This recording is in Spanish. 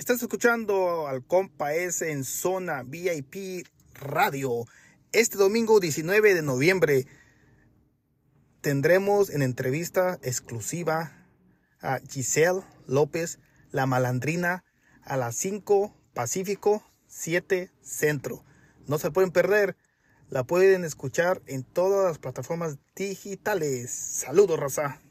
Estás escuchando al compa S en zona VIP Radio. Este domingo 19 de noviembre tendremos en entrevista exclusiva a Giselle López, la malandrina, a las 5 Pacífico, 7 Centro. No se pueden perder. La pueden escuchar en todas las plataformas digitales. Saludos, raza.